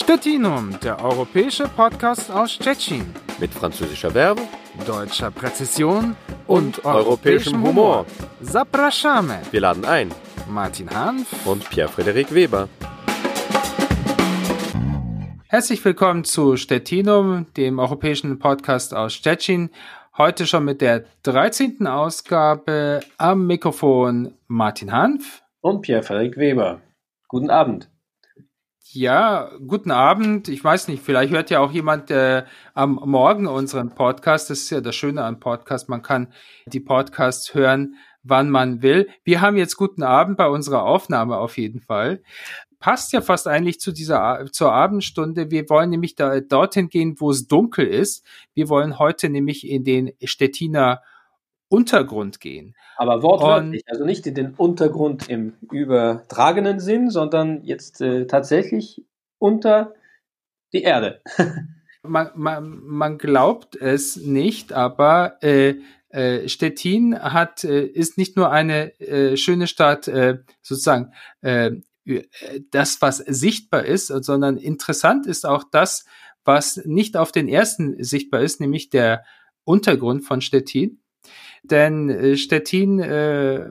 Stettinum, der europäische Podcast aus Tschechien. Mit französischer Verbe, deutscher Präzision und, und europäischem Humor. Zapraszamy. Wir laden ein. Martin Hanf und Pierre-Frederik Weber. Herzlich willkommen zu Stettinum, dem europäischen Podcast aus Stettin. Heute schon mit der 13. Ausgabe am Mikrofon Martin Hanf und Pierre-Frederik Weber. Guten Abend. Ja, guten Abend. Ich weiß nicht, vielleicht hört ja auch jemand äh, am Morgen unseren Podcast. Das ist ja das Schöne an Podcast. Man kann die Podcasts hören, wann man will. Wir haben jetzt guten Abend bei unserer Aufnahme auf jeden Fall. Passt ja fast eigentlich zu dieser zur Abendstunde. Wir wollen nämlich da dorthin gehen, wo es dunkel ist. Wir wollen heute nämlich in den Stettiner Untergrund gehen. Aber wortwörtlich, und, also nicht in den Untergrund im übertragenen Sinn, sondern jetzt äh, tatsächlich unter die Erde. man, man, man glaubt es nicht, aber äh, äh, Stettin hat, äh, ist nicht nur eine äh, schöne Stadt, äh, sozusagen äh, das, was sichtbar ist, sondern interessant ist auch das, was nicht auf den ersten sichtbar ist, nämlich der Untergrund von Stettin. Denn äh, Stettin äh,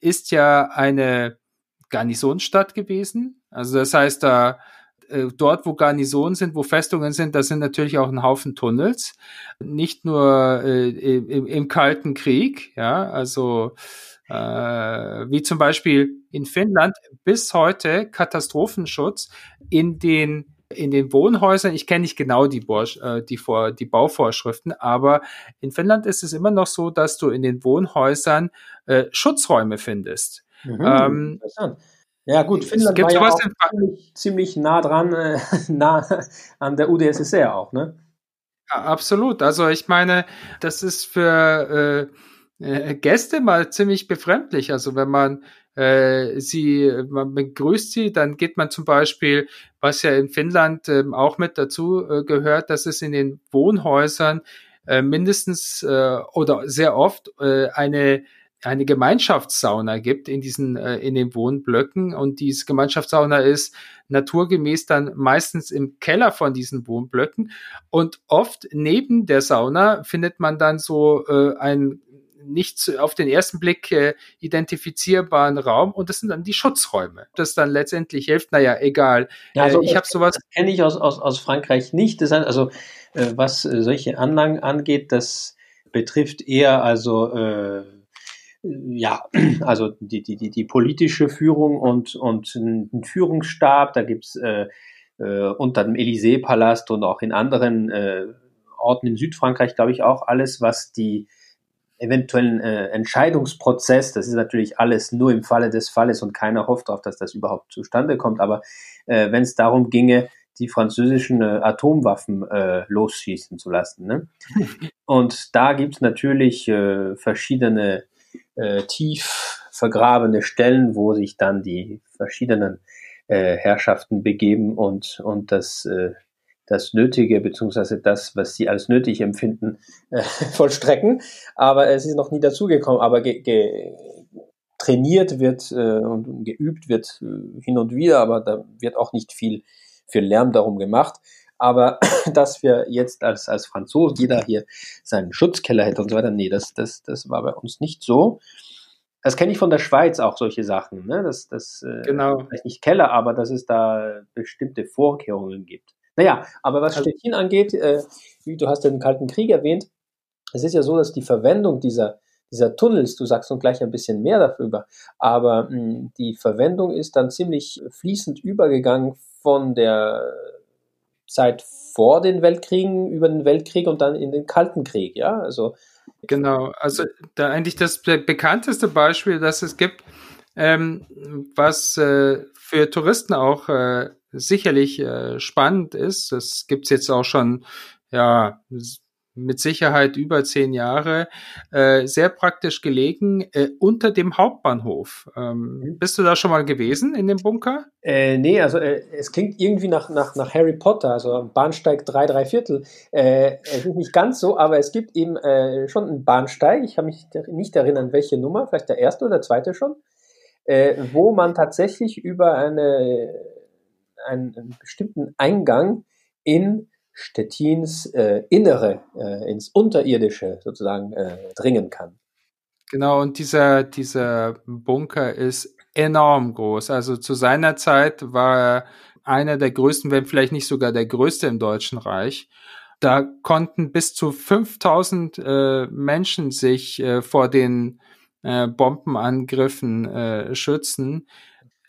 ist ja eine Garnisonsstadt gewesen. Also das heißt, da äh, dort, wo Garnisonen sind, wo Festungen sind, da sind natürlich auch ein Haufen Tunnels. Nicht nur äh, im, im Kalten Krieg, ja, also äh, wie zum Beispiel in Finnland bis heute Katastrophenschutz in den in den Wohnhäusern, ich kenne nicht genau die, äh, die, Vor die Bauvorschriften, aber in Finnland ist es immer noch so, dass du in den Wohnhäusern äh, Schutzräume findest. Mhm, ähm, interessant. Ja gut, Finnland war ja auch ziemlich, ziemlich, nah dran, äh, nah an der UdSSR auch, ne? Ja, absolut. Also ich meine, das ist für äh, äh, Gäste mal ziemlich befremdlich. Also wenn man äh, sie, man begrüßt sie, dann geht man zum Beispiel, was ja in Finnland äh, auch mit dazu äh, gehört, dass es in den Wohnhäusern äh, mindestens äh, oder sehr oft eine eine Gemeinschaftssauna gibt in diesen äh, in den Wohnblöcken. Und diese Gemeinschaftssauna ist naturgemäß dann meistens im Keller von diesen Wohnblöcken. Und oft neben der Sauna findet man dann so äh, ein nicht auf den ersten Blick äh, identifizierbaren Raum und das sind dann die Schutzräume. Das dann letztendlich hilft, naja, egal. Ja, also äh, ich habe sowas. kenne ich aus, aus, aus Frankreich nicht. Das heißt, also äh, was äh, solche Anlagen angeht, das betrifft eher also äh, ja, also die, die, die, die politische Führung und, und einen Führungsstab, da gibt's äh, äh, unter dem Élysée-Palast und auch in anderen äh, Orten in Südfrankreich, glaube ich, auch alles, was die eventuellen äh, Entscheidungsprozess, das ist natürlich alles nur im Falle des Falles und keiner hofft darauf, dass das überhaupt zustande kommt, aber äh, wenn es darum ginge, die französischen äh, Atomwaffen äh, losschießen zu lassen. Ne? Und da gibt es natürlich äh, verschiedene äh, tief vergrabene Stellen, wo sich dann die verschiedenen äh, Herrschaften begeben und, und das äh, das Nötige beziehungsweise das, was sie als nötig empfinden, äh, vollstrecken. Aber es ist noch nie dazugekommen. Aber ge, ge, trainiert wird äh, und geübt wird äh, hin und wieder, aber da wird auch nicht viel, viel Lärm darum gemacht. Aber dass wir jetzt als, als Franzosen jeder hier seinen Schutzkeller hätte und so weiter, nee, das, das, das war bei uns nicht so. Das kenne ich von der Schweiz auch solche Sachen, ne? Das, das äh, genau. vielleicht nicht Keller, aber dass es da bestimmte Vorkehrungen gibt. Naja, aber was also, Stettin angeht, äh, du hast den Kalten Krieg erwähnt, es ist ja so, dass die Verwendung dieser, dieser Tunnels, du sagst nun gleich ein bisschen mehr darüber, aber mh, hm, die Verwendung ist dann ziemlich fließend übergegangen von der Zeit vor den Weltkriegen über den Weltkrieg und dann in den Kalten Krieg, ja, also Genau, also da eigentlich das bekannteste Beispiel, das es gibt, ähm, was äh, für Touristen auch äh, sicherlich äh, spannend ist. Das gibt's jetzt auch schon ja mit Sicherheit über zehn Jahre, äh, sehr praktisch gelegen, äh, unter dem Hauptbahnhof. Ähm, mhm. bist du da schon mal gewesen in dem Bunker? Äh, nee, also äh, es klingt irgendwie nach, nach, nach Harry Potter, also Bahnsteig 3, 3 Viertel. Äh, es ist nicht ganz so, aber es gibt eben äh, schon einen Bahnsteig. Ich habe mich nicht erinnern, welche Nummer, vielleicht der erste oder zweite schon, äh, wo man tatsächlich über eine einen, bestimmten Eingang in Stettins äh, Innere, äh, ins Unterirdische sozusagen äh, dringen kann. Genau, und dieser, dieser Bunker ist enorm groß. Also zu seiner Zeit war er einer der größten, wenn vielleicht nicht sogar der größte im Deutschen Reich. Da konnten bis zu 5000 äh, Menschen sich äh, vor den äh, Bombenangriffen äh, schützen.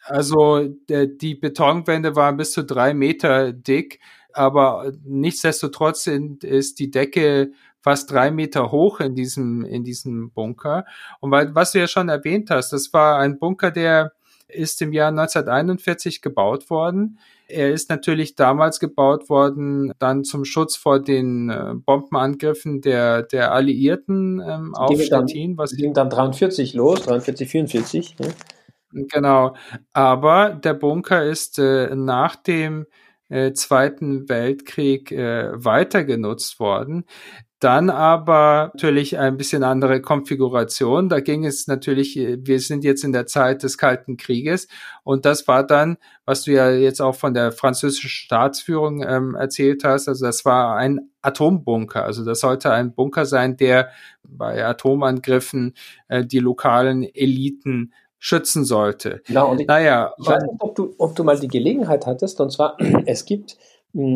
Also der, die Betonwände waren bis zu drei Meter dick, aber nichtsdestotrotz ist die Decke fast drei Meter hoch in diesem, in diesem Bunker. Und weil, was du ja schon erwähnt hast, das war ein Bunker, der ist im Jahr 1941 gebaut worden. Er ist natürlich damals gebaut worden, dann zum Schutz vor den äh, Bombenangriffen der, der Alliierten ähm, auf Stettin. Was ging dann 43 los, 43, 44. Ja. Genau. Aber der Bunker ist äh, nach dem äh, Zweiten Weltkrieg äh, weiter genutzt worden. Dann aber natürlich ein bisschen andere Konfiguration. Da ging es natürlich, wir sind jetzt in der Zeit des Kalten Krieges und das war dann, was du ja jetzt auch von der französischen Staatsführung ähm, erzählt hast, also das war ein Atombunker. Also das sollte ein Bunker sein, der bei Atomangriffen äh, die lokalen Eliten schützen sollte. Genau, und ich, naja, ich weiß nicht, ob du, ob du mal die Gelegenheit hattest, und zwar, es gibt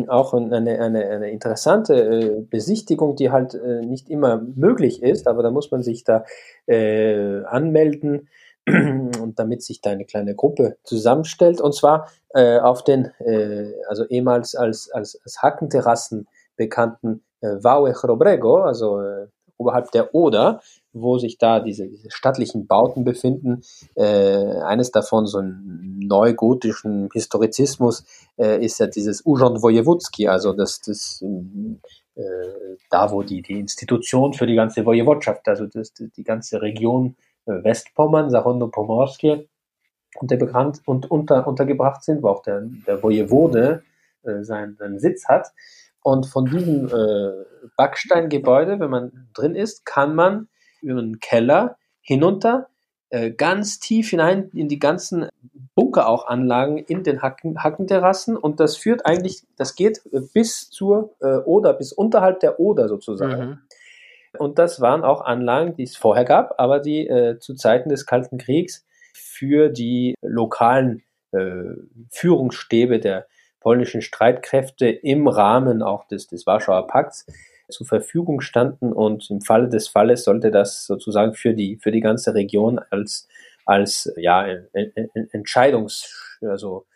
auch eine, eine, eine interessante äh, Besichtigung, die halt äh, nicht immer möglich ist, aber da muss man sich da äh, anmelden und damit sich da eine kleine Gruppe zusammenstellt und zwar äh, auf den, äh, also ehemals als, als, als Hackenterrassen bekannten äh, Vaue Robrego, also äh, oberhalb der Oder, wo sich da diese, diese stattlichen Bauten befinden. Äh, eines davon, so ein neugotischen Historizismus, äh, ist ja dieses Urząd Wojewódzki, also das, das äh, da, wo die, die Institution für die ganze Wojewodschaft, also das, die ganze Region äh, Westpommern, Sachono-Pomorskie, unter, bekannt, und unter, untergebracht sind, wo auch der, der Wojewode äh, seinen, seinen Sitz hat. Und von diesem äh, Backsteingebäude, wenn man drin ist, kann man über einen Keller hinunter, äh, ganz tief hinein in die ganzen Bunker auch Anlagen in den Hacken, Hackenterrassen und das führt eigentlich, das geht bis zur äh, Oder, bis unterhalb der Oder sozusagen. Mhm. Und das waren auch Anlagen, die es vorher gab, aber die äh, zu Zeiten des Kalten Kriegs für die lokalen äh, Führungsstäbe der polnischen Streitkräfte im Rahmen auch des, des Warschauer Pakts zur Verfügung standen und im Falle des Falles sollte das sozusagen für die, für die ganze Region als, als ja, Entscheidungs, also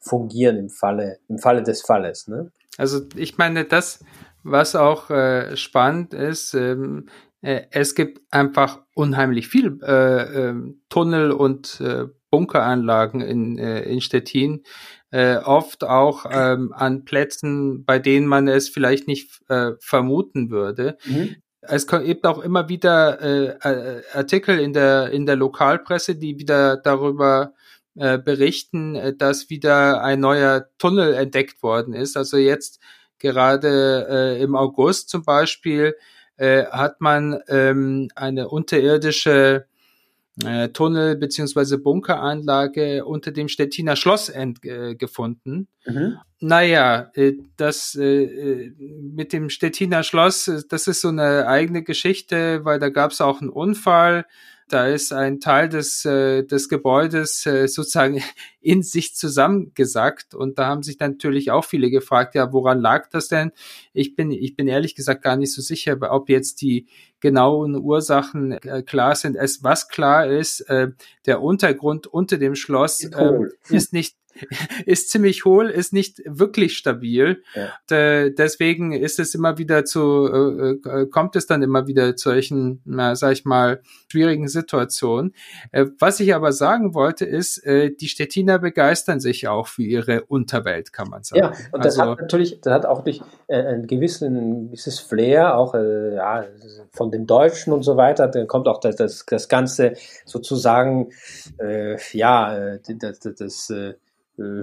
fungieren im Falle, im Falle des Falles. Ne? Also ich meine, das, was auch äh, spannend ist, ähm, äh, es gibt einfach unheimlich viel äh, äh, Tunnel und äh, Bunkeranlagen in, äh, in Stettin, äh, oft auch ähm, an Plätzen, bei denen man es vielleicht nicht äh, vermuten würde. Mhm. Es gibt auch immer wieder äh, äh, Artikel in der, in der Lokalpresse, die wieder darüber äh, berichten, äh, dass wieder ein neuer Tunnel entdeckt worden ist. Also jetzt gerade äh, im August zum Beispiel äh, hat man ähm, eine unterirdische äh, Tunnel beziehungsweise Bunkeranlage unter dem Stettiner Schloss ent, äh, gefunden. Mhm. Naja, äh, das äh, äh, mit dem Stettiner Schloss, äh, das ist so eine eigene Geschichte, weil da gab es auch einen Unfall. Da ist ein Teil des, äh, des Gebäudes äh, sozusagen in sich zusammengesackt und da haben sich natürlich auch viele gefragt, ja, woran lag das denn? Ich bin, ich bin ehrlich gesagt gar nicht so sicher, ob jetzt die genauen Ursachen äh, klar sind. Es, was klar ist, äh, der Untergrund unter dem Schloss äh, ist nicht ist ziemlich hohl, ist nicht wirklich stabil. Ja. Äh, deswegen ist es immer wieder zu, äh, äh, kommt es dann immer wieder zu solchen, na, sag ich mal, schwierigen Situationen. Äh, was ich aber sagen wollte, ist, äh, die Stettiner begeistern sich auch für ihre Unterwelt, kann man sagen. Ja, und das also, hat natürlich, das hat auch durch äh, ein, gewissen, ein gewisses Flair, auch ja, von den Deutschen und so weiter. Dann kommt auch das, das, das Ganze sozusagen, äh, ja, das, das, das äh,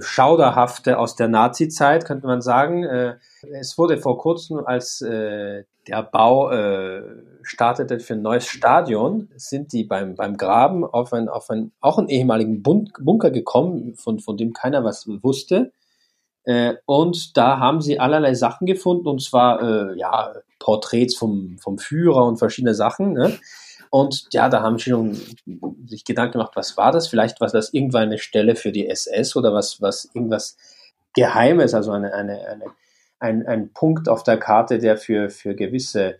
Schauderhafte aus der Nazi-Zeit, könnte man sagen. Äh, es wurde vor kurzem, als äh, der Bau äh, startete für ein neues Stadion, sind die beim, beim Graben auf, ein, auf ein, auch einen ehemaligen Bun Bunker gekommen, von, von dem keiner was wusste. Äh, und da haben sie allerlei Sachen gefunden, und zwar äh, ja, Porträts vom, vom Führer und verschiedene Sachen. Ne? Und ja, da haben sie schon sich Gedanken gemacht, was war das? Vielleicht war das irgendwann eine Stelle für die SS oder was, was irgendwas Geheimes, also eine, eine, eine, ein, ein Punkt auf der Karte, der für, für gewisse,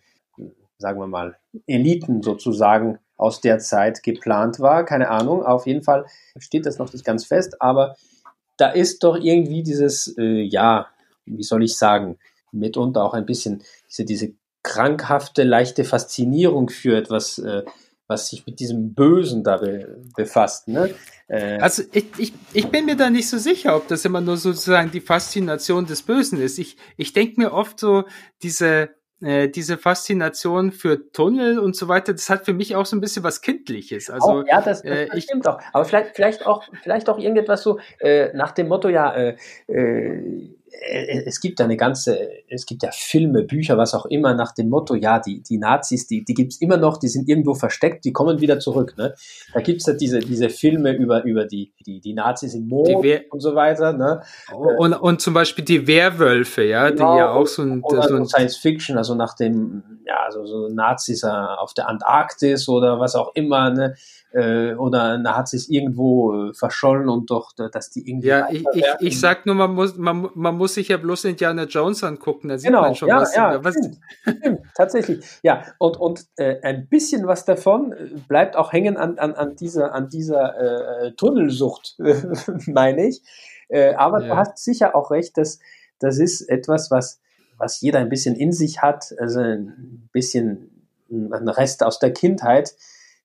sagen wir mal, Eliten sozusagen aus der Zeit geplant war. Keine Ahnung, auf jeden Fall steht das noch nicht ganz fest, aber da ist doch irgendwie dieses, äh, ja, wie soll ich sagen, mitunter auch ein bisschen diese, diese krankhafte, leichte Faszinierung für etwas, äh, was sich mit diesem Bösen da be befasst. Ne? Äh, also ich, ich, ich bin mir da nicht so sicher, ob das immer nur sozusagen die Faszination des Bösen ist. Ich, ich denke mir oft so, diese, äh, diese Faszination für Tunnel und so weiter, das hat für mich auch so ein bisschen was Kindliches. Also, oh, ja, das, das, äh, das stimmt auch. Aber vielleicht, vielleicht auch, vielleicht auch irgendetwas so äh, nach dem Motto, ja, äh, äh, es gibt ja eine ganze, es gibt ja Filme, Bücher, was auch immer, nach dem Motto, ja, die, die Nazis, die, die gibt's immer noch, die sind irgendwo versteckt, die kommen wieder zurück. Ne? Da gibt's ja diese, diese Filme über, über die, die, die Nazis im Mond und so weiter. Ne? Und, und zum Beispiel die Werwölfe, ja, genau, die ja auch so ein, so ein Science Fiction, also nach dem, ja, so, so Nazis auf der Antarktis oder was auch immer, ne? Äh, oder Nazis irgendwo äh, verschollen und doch, dass die irgendwie. Ja, ich, ich, ich sag nur, man muss, man, man muss sich ja bloß Indiana Jones angucken, da sieht genau, man schon ja, was. Ja, was stimmt, stimmt, tatsächlich. Ja, und, und äh, ein bisschen was davon äh, bleibt auch hängen an, an, an dieser, an dieser äh, Tunnelsucht, meine ich. Äh, aber ja. du hast sicher auch recht, dass das ist etwas, was, was jeder ein bisschen in sich hat, also ein bisschen ein Rest aus der Kindheit,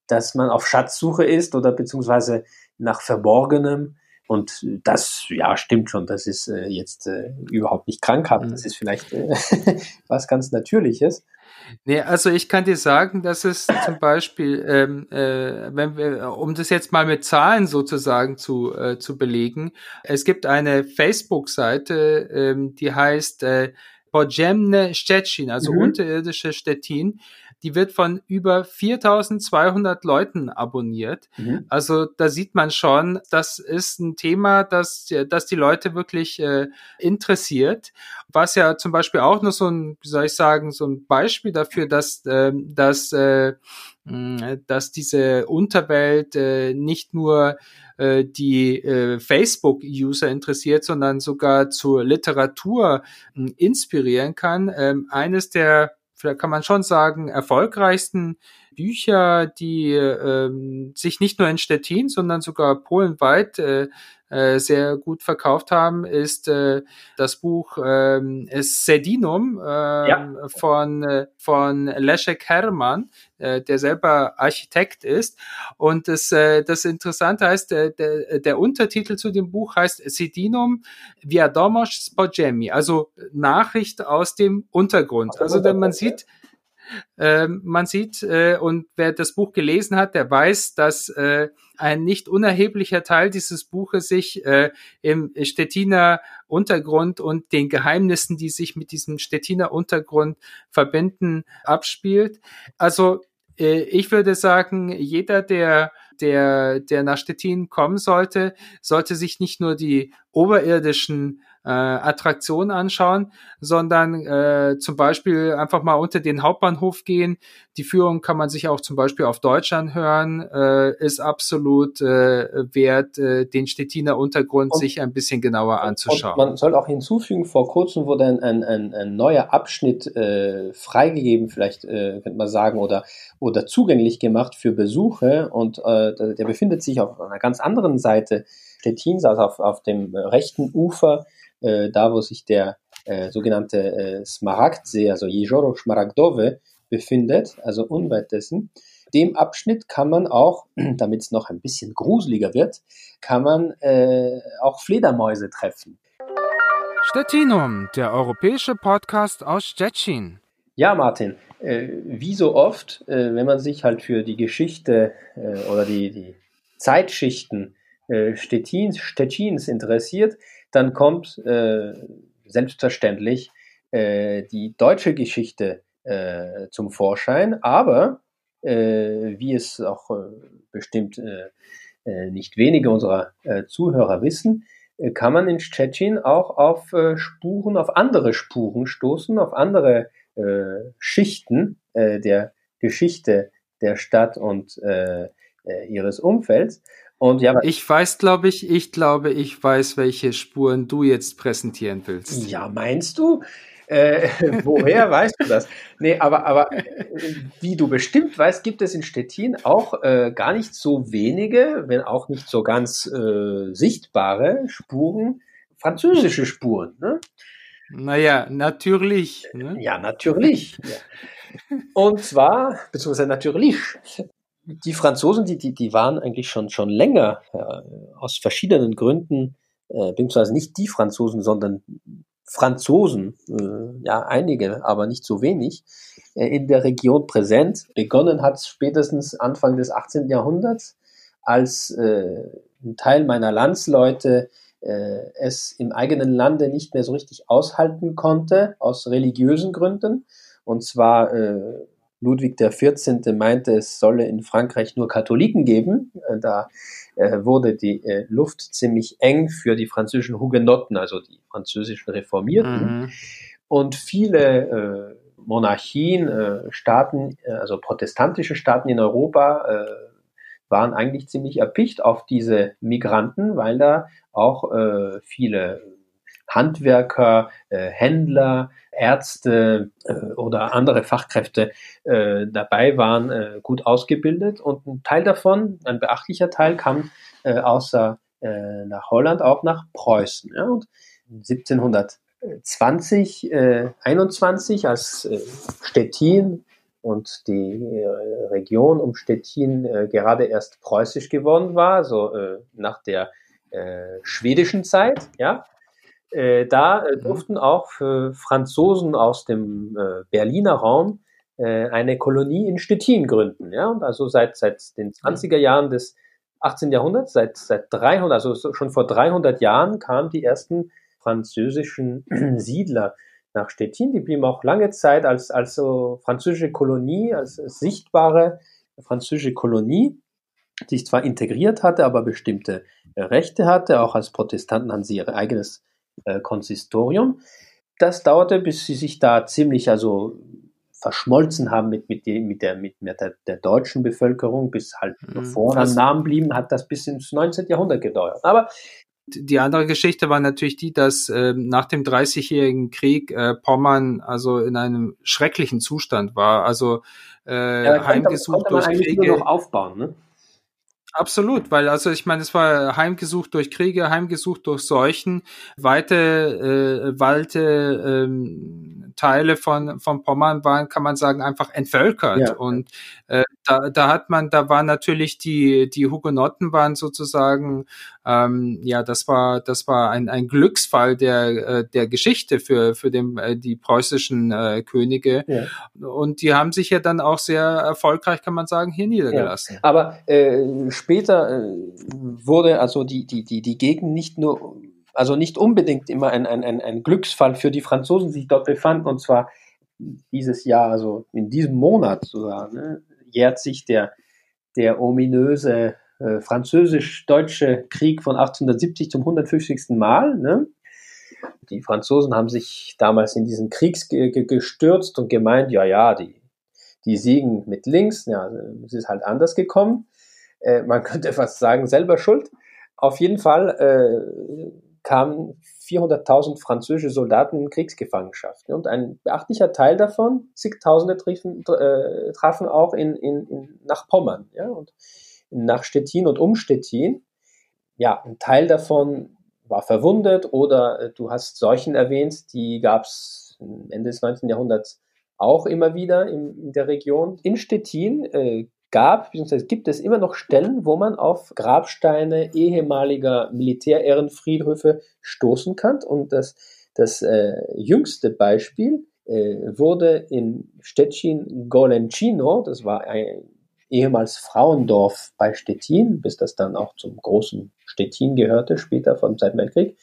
dass man auf Schatzsuche ist oder beziehungsweise nach Verborgenem. Und das, ja, stimmt schon. Das ist äh, jetzt äh, überhaupt nicht krankhaft. Mhm. Das ist vielleicht äh, was ganz Natürliches. Nee, also ich kann dir sagen, dass es zum Beispiel, ähm, äh, wenn wir, um das jetzt mal mit Zahlen sozusagen zu, äh, zu belegen, es gibt eine Facebook-Seite, ähm, die heißt äh, Podziemne Szczecin, also mhm. unterirdische Stettin die wird von über 4200 Leuten abonniert. Mhm. Also da sieht man schon, das ist ein Thema, das, das die Leute wirklich äh, interessiert. Was ja zum Beispiel auch nur so ein, wie soll ich sagen, so ein Beispiel dafür, dass, äh, dass, äh, dass diese Unterwelt äh, nicht nur äh, die äh, Facebook-User interessiert, sondern sogar zur Literatur äh, inspirieren kann. Ähm, eines der vielleicht kann man schon sagen, erfolgreichsten Bücher, die ähm, sich nicht nur in Stettin, sondern sogar polenweit äh, äh, sehr gut verkauft haben, ist äh, das Buch äh, Sedinum äh, ja. von, äh, von Leszek Herrmann, äh, der selber Architekt ist. Und das, äh, das Interessante heißt, der, der, der Untertitel zu dem Buch heißt Sedinum Viadomos Spogemi, also Nachricht aus dem Untergrund. Also man sieht, äh, man sieht, äh, und wer das Buch gelesen hat, der weiß, dass äh, ein nicht unerheblicher Teil dieses Buches sich äh, im Stettiner Untergrund und den Geheimnissen, die sich mit diesem Stettiner Untergrund verbinden, abspielt. Also äh, ich würde sagen, jeder, der der, der nach Stettin kommen sollte, sollte sich nicht nur die oberirdischen äh, Attraktion anschauen, sondern äh, zum Beispiel einfach mal unter den Hauptbahnhof gehen. Die Führung kann man sich auch zum Beispiel auf Deutsch anhören, äh, ist absolut äh, wert, äh, den Stettiner Untergrund und, sich ein bisschen genauer anzuschauen. man soll auch hinzufügen, vor kurzem wurde ein, ein, ein, ein neuer Abschnitt äh, freigegeben, vielleicht äh, könnte man sagen, oder, oder zugänglich gemacht für Besuche und äh, der befindet sich auf einer ganz anderen Seite Stettins, also auf, auf dem rechten Ufer äh, da wo sich der äh, sogenannte äh, Smaragdsee, also Jezioro Szmaragdowe, befindet, also unweit dessen. Dem Abschnitt kann man auch, damit es noch ein bisschen gruseliger wird, kann man äh, auch Fledermäuse treffen. Stettinum, der europäische Podcast aus Stettin. Ja, Martin, äh, wie so oft, äh, wenn man sich halt für die Geschichte oder die, die Zeitschichten Stettins, Stettins interessiert, dann kommt äh, selbstverständlich äh, die deutsche Geschichte äh, zum Vorschein, aber äh, wie es auch äh, bestimmt äh, nicht wenige unserer Zuhörer wissen, kann man in Tschetschen auch auf Spuren, auf andere Spuren stoßen, auf andere Schichten der Geschichte der Stadt und ihres Umfelds. Und ja, ich weiß, glaube ich, ich glaube, ich weiß, welche Spuren du jetzt präsentieren willst. Ja, meinst du? Äh, woher weißt du das? Nee, aber, aber wie du bestimmt weißt, gibt es in Stettin auch äh, gar nicht so wenige, wenn auch nicht so ganz äh, sichtbare Spuren, französische Spuren. Ne? Naja, natürlich. Ne? Ja, natürlich. Ja. Und zwar, beziehungsweise natürlich, die Franzosen, die, die, die waren eigentlich schon, schon länger äh, aus verschiedenen Gründen, äh, beziehungsweise nicht die Franzosen, sondern Franzosen, äh, ja einige, aber nicht so wenig, äh, in der Region präsent. Begonnen hat spätestens Anfang des 18. Jahrhunderts, als äh, ein Teil meiner Landsleute äh, es im eigenen Lande nicht mehr so richtig aushalten konnte, aus religiösen Gründen. Und zwar äh, Ludwig XIV. meinte, es solle in Frankreich nur Katholiken geben. Äh, da äh, wurde die äh, Luft ziemlich eng für die französischen Hugenotten, also die französischen Reformierten. Mhm. Und viele Monarchien, Staaten, also protestantische Staaten in Europa, waren eigentlich ziemlich erpicht auf diese Migranten, weil da auch viele Handwerker, äh, Händler, Ärzte äh, oder andere Fachkräfte äh, dabei waren, äh, gut ausgebildet. Und ein Teil davon, ein beachtlicher Teil, kam äh, außer äh, nach Holland auch nach Preußen. Ja? Und 1720, äh, 21, als äh, Stettin und die äh, Region um Stettin äh, gerade erst preußisch geworden war, so äh, nach der äh, schwedischen Zeit, ja, äh, da äh, mhm. durften auch für Franzosen aus dem äh, Berliner Raum äh, eine Kolonie in Stettin gründen. Ja? Und also seit, seit den 20er Jahren des 18. Jahrhunderts, seit, seit 300, also schon vor 300 Jahren kamen die ersten französischen Siedler nach Stettin. Die blieben auch lange Zeit als, als so französische Kolonie, als sichtbare französische Kolonie, die sich zwar integriert hatte, aber bestimmte Rechte hatte. Auch als Protestanten haben sie ihr eigenes äh, Konsistorium. Das dauerte, bis sie sich da ziemlich also verschmolzen haben mit, mit, die, mit, der, mit, der, der, deutschen Bevölkerung, bis halt mhm. vorne am Namen blieben, hat das bis ins 19. Jahrhundert gedauert. Aber die andere Geschichte war natürlich die, dass äh, nach dem Dreißigjährigen Krieg äh, Pommern also in einem schrecklichen Zustand war, also äh, ja, heimgesucht konnte, konnte durch Kriege. Nur noch aufbauen, ne? Absolut, weil also ich meine, es war heimgesucht durch Kriege, heimgesucht durch Seuchen, weite äh, Walte, ähm, Teile von von Pommern waren, kann man sagen, einfach entvölkert ja. und äh, da, da hat man, da war natürlich die die Hugenotten waren sozusagen, ähm, ja, das war das war ein ein Glücksfall der äh, der Geschichte für für den äh, die preußischen äh, Könige ja. und die haben sich ja dann auch sehr erfolgreich, kann man sagen, hier niedergelassen. Ja. Aber äh, später äh, wurde also die, die, die, die Gegend nicht nur, also nicht unbedingt immer ein, ein, ein, ein Glücksfall für die Franzosen, die sich dort befanden, und zwar dieses Jahr, also in diesem Monat sogar, ne, jährt sich der, der ominöse äh, französisch-deutsche Krieg von 1870 zum 150. Mal. Ne? Die Franzosen haben sich damals in diesen Krieg gestürzt und gemeint, ja, ja, die, die siegen mit links, ja, es ist halt anders gekommen äh, man könnte fast sagen, selber schuld. Auf jeden Fall äh, kamen 400.000 französische Soldaten in Kriegsgefangenschaft. Und ein beachtlicher Teil davon, zigtausende trafen, äh, trafen auch in, in, in, nach Pommern ja, und nach Stettin und um Stettin. Ja, ein Teil davon war verwundet oder äh, du hast Seuchen erwähnt, die gab es Ende des 19. Jahrhunderts auch immer wieder in, in der Region. In Stettin äh, gab, beziehungsweise gibt es immer noch Stellen, wo man auf Grabsteine ehemaliger Militärehrenfriedhöfe stoßen kann. Und das, das äh, jüngste Beispiel äh, wurde in Stettin Golencino, das war ein ehemals Frauendorf bei Stettin, bis das dann auch zum großen Stettin gehörte, später vom Zweiten Weltkrieg.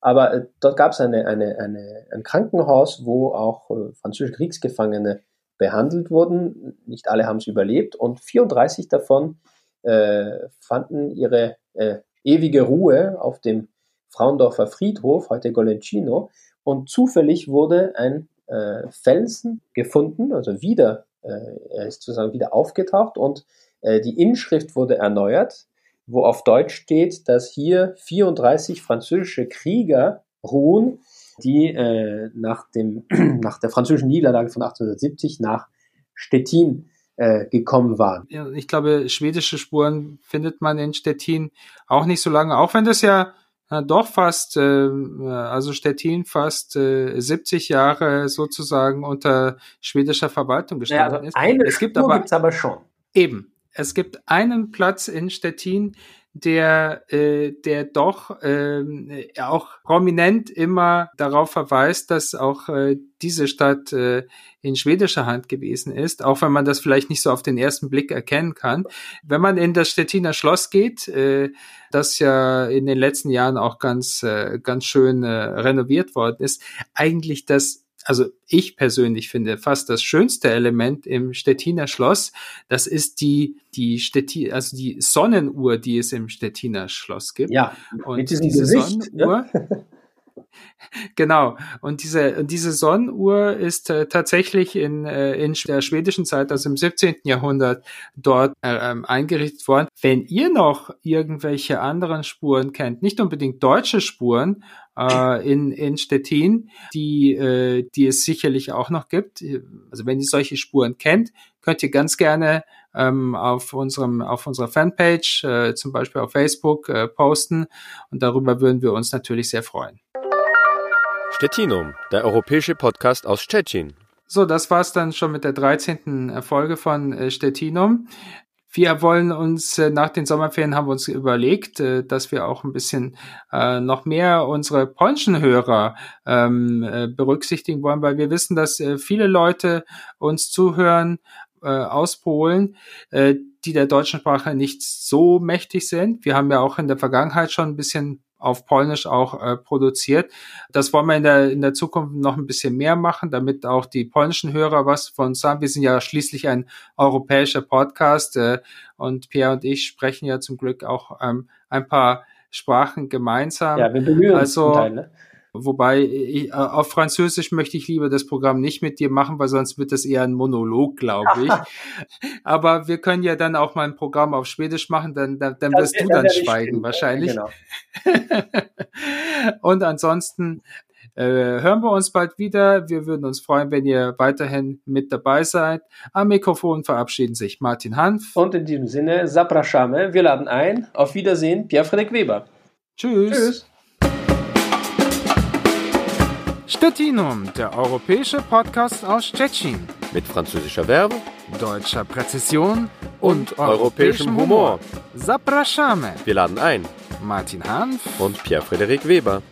Aber äh, dort gab es eine, eine, eine, ein Krankenhaus, wo auch äh, französische Kriegsgefangene behandelt wurden. Nicht alle haben es überlebt und 34 davon äh, fanden ihre äh, ewige Ruhe auf dem Frauendorfer Friedhof, heute Golencino. Und zufällig wurde ein äh, Felsen gefunden, also wieder, äh, er ist sozusagen wieder aufgetaucht und äh, die Inschrift wurde erneuert, wo auf Deutsch steht, dass hier 34 französische Krieger ruhen, die äh, nach, dem, nach der französischen Niederlage von 1870 nach Stettin äh, gekommen waren. Ich glaube, schwedische Spuren findet man in Stettin auch nicht so lange, auch wenn das ja äh, doch fast, äh, also Stettin fast äh, 70 Jahre sozusagen unter schwedischer Verwaltung gestanden ja, also ist. Eine es gibt aber, gibt's aber schon. Eben. Es gibt einen Platz in Stettin, der, äh, der doch äh, auch prominent immer darauf verweist, dass auch äh, diese Stadt äh, in schwedischer Hand gewesen ist, auch wenn man das vielleicht nicht so auf den ersten Blick erkennen kann. Wenn man in das Stettiner Schloss geht, äh, das ja in den letzten Jahren auch ganz, äh, ganz schön äh, renoviert worden ist, eigentlich das also ich persönlich finde fast das schönste Element im Stettiner Schloss, das ist die, die Stettin, also die Sonnenuhr, die es im Stettiner Schloss gibt. Ja, und mit diesem diese Gesicht, Sonnenuhr, ja? Genau. Und diese, diese Sonnenuhr ist äh, tatsächlich in, äh, in der schwedischen Zeit, also im 17. Jahrhundert, dort äh, ähm, eingerichtet worden. Wenn ihr noch irgendwelche anderen Spuren kennt, nicht unbedingt deutsche Spuren, äh, in, in Stettin, die, äh, die es sicherlich auch noch gibt. Also wenn ihr solche Spuren kennt, könnt ihr ganz gerne ähm, auf unserem auf unserer Fanpage, äh, zum Beispiel auf Facebook, äh, posten und darüber würden wir uns natürlich sehr freuen. Stettinum, der europäische Podcast aus Stettin. So, das war's dann schon mit der 13. Folge von äh, Stettinum. Wir wollen uns äh, nach den Sommerferien haben wir uns überlegt, äh, dass wir auch ein bisschen äh, noch mehr unsere polnischen Hörer ähm, äh, berücksichtigen wollen, weil wir wissen, dass äh, viele Leute uns zuhören äh, aus Polen, äh, die der deutschen Sprache nicht so mächtig sind. Wir haben ja auch in der Vergangenheit schon ein bisschen auf Polnisch auch äh, produziert. Das wollen wir in der, in der Zukunft noch ein bisschen mehr machen, damit auch die polnischen Hörer was von uns haben. Wir sind ja schließlich ein europäischer Podcast äh, und Pierre und ich sprechen ja zum Glück auch ähm, ein paar Sprachen gemeinsam. Ja, wir bemühen uns also, Teil, ne? Wobei ich, äh, auf Französisch möchte ich lieber das Programm nicht mit dir machen, weil sonst wird das eher ein Monolog, glaube ich. Aber wir können ja dann auch mal ein Programm auf Schwedisch machen, dann, dann, dann wirst du dann schweigen wahrscheinlich. Genau. Und ansonsten äh, hören wir uns bald wieder. Wir würden uns freuen, wenn ihr weiterhin mit dabei seid. Am Mikrofon verabschieden sich Martin Hanf. Und in diesem Sinne, Zapraszamy. Wir laden ein. Auf Wiedersehen, Pierre-Frederik Weber. Tschüss. Tschüss. Stettinum, der europäische Podcast aus Stettin. Mit französischer Verbe, deutscher Präzision und, und europäischem Humor. Zapraszamy. Wir laden ein. Martin Hanf und Pierre-Frederik Weber.